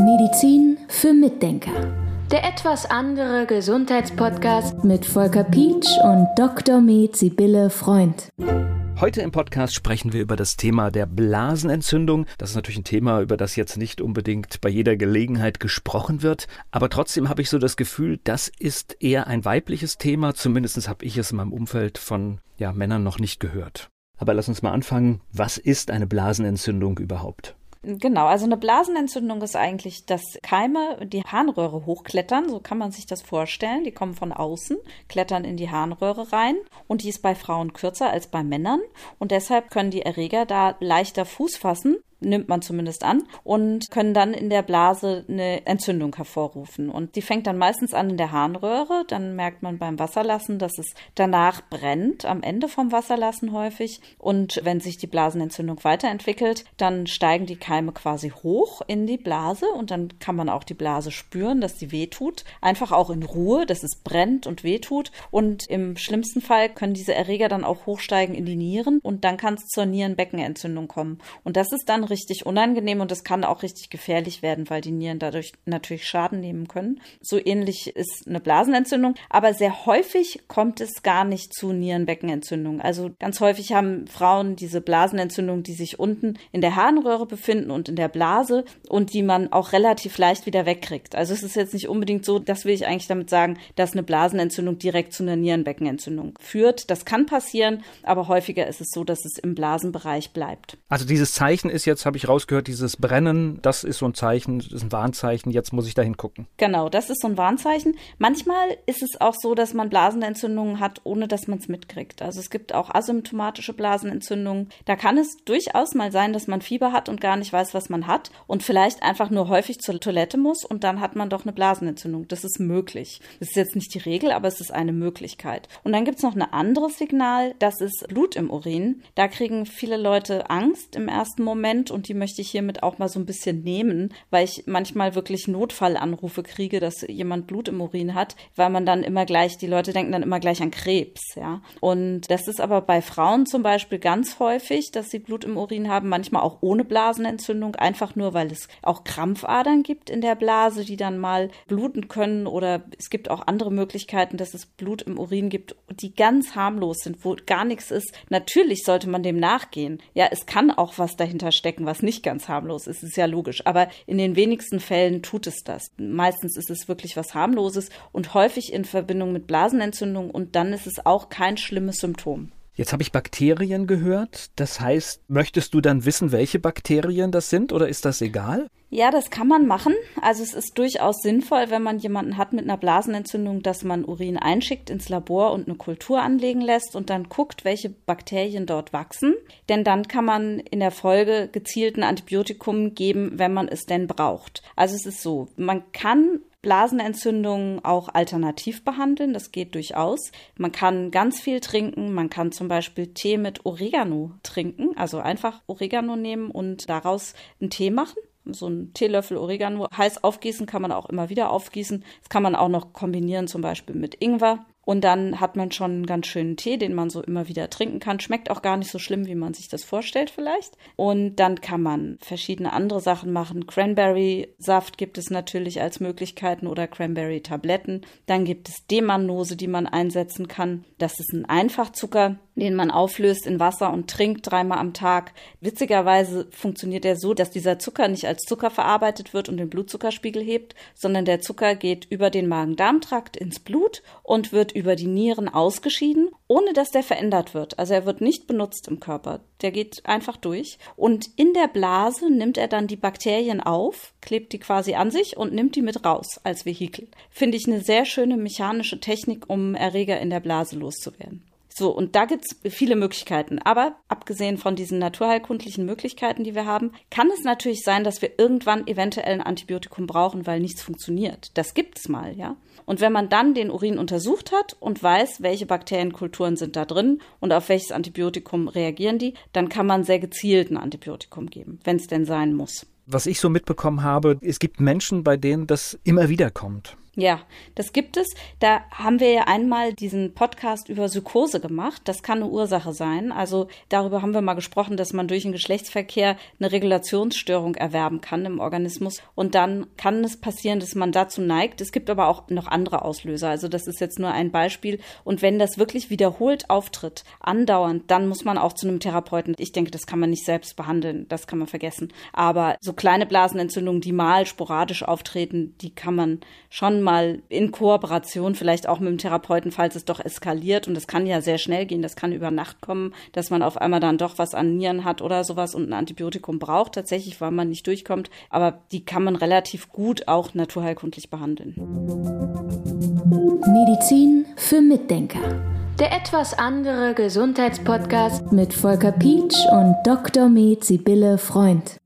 Medizin für Mitdenker. Der etwas andere Gesundheitspodcast mit Volker Pietsch und Dr. Med Sibylle Freund. Heute im Podcast sprechen wir über das Thema der Blasenentzündung. Das ist natürlich ein Thema, über das jetzt nicht unbedingt bei jeder Gelegenheit gesprochen wird. Aber trotzdem habe ich so das Gefühl, das ist eher ein weibliches Thema. Zumindest habe ich es in meinem Umfeld von ja, Männern noch nicht gehört. Aber lass uns mal anfangen. Was ist eine Blasenentzündung überhaupt? Genau, also eine Blasenentzündung ist eigentlich, dass Keime die Harnröhre hochklettern, so kann man sich das vorstellen. Die kommen von außen, klettern in die Harnröhre rein und die ist bei Frauen kürzer als bei Männern und deshalb können die Erreger da leichter Fuß fassen nimmt man zumindest an, und können dann in der Blase eine Entzündung hervorrufen. Und die fängt dann meistens an in der Harnröhre. Dann merkt man beim Wasserlassen, dass es danach brennt, am Ende vom Wasserlassen häufig. Und wenn sich die Blasenentzündung weiterentwickelt, dann steigen die Keime quasi hoch in die Blase und dann kann man auch die Blase spüren, dass sie wehtut. Einfach auch in Ruhe, dass es brennt und wehtut. Und im schlimmsten Fall können diese Erreger dann auch hochsteigen in die Nieren und dann kann es zur Nierenbeckenentzündung kommen. Und das ist dann richtig unangenehm und es kann auch richtig gefährlich werden, weil die Nieren dadurch natürlich Schaden nehmen können. So ähnlich ist eine Blasenentzündung, aber sehr häufig kommt es gar nicht zu Nierenbeckenentzündung. Also ganz häufig haben Frauen diese Blasenentzündung, die sich unten in der Harnröhre befinden und in der Blase und die man auch relativ leicht wieder wegkriegt. Also es ist jetzt nicht unbedingt so, das will ich eigentlich damit sagen, dass eine Blasenentzündung direkt zu einer Nierenbeckenentzündung führt. Das kann passieren, aber häufiger ist es so, dass es im Blasenbereich bleibt. Also dieses Zeichen ist jetzt jetzt habe ich rausgehört, dieses Brennen, das ist so ein Zeichen, das ist ein Warnzeichen, jetzt muss ich da hingucken. Genau, das ist so ein Warnzeichen. Manchmal ist es auch so, dass man Blasenentzündungen hat, ohne dass man es mitkriegt. Also es gibt auch asymptomatische Blasenentzündungen. Da kann es durchaus mal sein, dass man Fieber hat und gar nicht weiß, was man hat und vielleicht einfach nur häufig zur Toilette muss und dann hat man doch eine Blasenentzündung. Das ist möglich. Das ist jetzt nicht die Regel, aber es ist eine Möglichkeit. Und dann gibt es noch ein anderes Signal, das ist Blut im Urin. Da kriegen viele Leute Angst im ersten Moment und die möchte ich hiermit auch mal so ein bisschen nehmen, weil ich manchmal wirklich Notfallanrufe kriege, dass jemand Blut im Urin hat, weil man dann immer gleich, die Leute denken dann immer gleich an Krebs, ja. Und das ist aber bei Frauen zum Beispiel ganz häufig, dass sie Blut im Urin haben, manchmal auch ohne Blasenentzündung, einfach nur, weil es auch Krampfadern gibt in der Blase, die dann mal bluten können oder es gibt auch andere Möglichkeiten, dass es Blut im Urin gibt, die ganz harmlos sind, wo gar nichts ist. Natürlich sollte man dem nachgehen. Ja, es kann auch was dahinter stecken stecken, was nicht ganz harmlos ist, ist ja logisch. Aber in den wenigsten Fällen tut es das. Meistens ist es wirklich was harmloses und häufig in Verbindung mit Blasenentzündung und dann ist es auch kein schlimmes Symptom. Jetzt habe ich Bakterien gehört. Das heißt, möchtest du dann wissen, welche Bakterien das sind oder ist das egal? Ja, das kann man machen. Also es ist durchaus sinnvoll, wenn man jemanden hat mit einer Blasenentzündung, dass man Urin einschickt ins Labor und eine Kultur anlegen lässt und dann guckt, welche Bakterien dort wachsen. Denn dann kann man in der Folge gezielten Antibiotikum geben, wenn man es denn braucht. Also es ist so, man kann Blasenentzündungen auch alternativ behandeln. Das geht durchaus. Man kann ganz viel trinken. Man kann zum Beispiel Tee mit Oregano trinken. Also einfach Oregano nehmen und daraus einen Tee machen so einen Teelöffel Oregano heiß aufgießen, kann man auch immer wieder aufgießen. Das kann man auch noch kombinieren, zum Beispiel mit Ingwer. Und dann hat man schon einen ganz schönen Tee, den man so immer wieder trinken kann. Schmeckt auch gar nicht so schlimm, wie man sich das vorstellt vielleicht. Und dann kann man verschiedene andere Sachen machen. Cranberry-Saft gibt es natürlich als Möglichkeiten oder Cranberry-Tabletten. Dann gibt es Demannose, die man einsetzen kann. Das ist ein Einfachzucker den man auflöst in Wasser und trinkt dreimal am Tag. Witzigerweise funktioniert er so, dass dieser Zucker nicht als Zucker verarbeitet wird und den Blutzuckerspiegel hebt, sondern der Zucker geht über den Magen-Darm-Trakt ins Blut und wird über die Nieren ausgeschieden, ohne dass der verändert wird. Also er wird nicht benutzt im Körper. Der geht einfach durch. Und in der Blase nimmt er dann die Bakterien auf, klebt die quasi an sich und nimmt die mit raus als Vehikel. Finde ich eine sehr schöne mechanische Technik, um Erreger in der Blase loszuwerden. So, und da gibt's viele Möglichkeiten. Aber abgesehen von diesen naturheilkundlichen Möglichkeiten, die wir haben, kann es natürlich sein, dass wir irgendwann eventuell ein Antibiotikum brauchen, weil nichts funktioniert. Das gibt's mal, ja. Und wenn man dann den Urin untersucht hat und weiß, welche Bakterienkulturen sind da drin und auf welches Antibiotikum reagieren die, dann kann man sehr gezielt ein Antibiotikum geben, wenn es denn sein muss. Was ich so mitbekommen habe, es gibt Menschen, bei denen das immer wieder kommt. Ja, das gibt es. Da haben wir ja einmal diesen Podcast über Psychose gemacht. Das kann eine Ursache sein. Also darüber haben wir mal gesprochen, dass man durch den Geschlechtsverkehr eine Regulationsstörung erwerben kann im Organismus. Und dann kann es passieren, dass man dazu neigt. Es gibt aber auch noch andere Auslöser. Also das ist jetzt nur ein Beispiel. Und wenn das wirklich wiederholt auftritt, andauernd, dann muss man auch zu einem Therapeuten. Ich denke, das kann man nicht selbst behandeln. Das kann man vergessen. Aber so kleine Blasenentzündungen, die mal sporadisch auftreten, die kann man schon mal mal in Kooperation vielleicht auch mit dem Therapeuten, falls es doch eskaliert und das kann ja sehr schnell gehen, das kann über Nacht kommen, dass man auf einmal dann doch was an Nieren hat oder sowas und ein Antibiotikum braucht, tatsächlich, weil man nicht durchkommt, aber die kann man relativ gut auch naturheilkundlich behandeln. Medizin für Mitdenker. Der etwas andere Gesundheitspodcast mit Volker Pietsch und Dr. Med Sibylle Freund.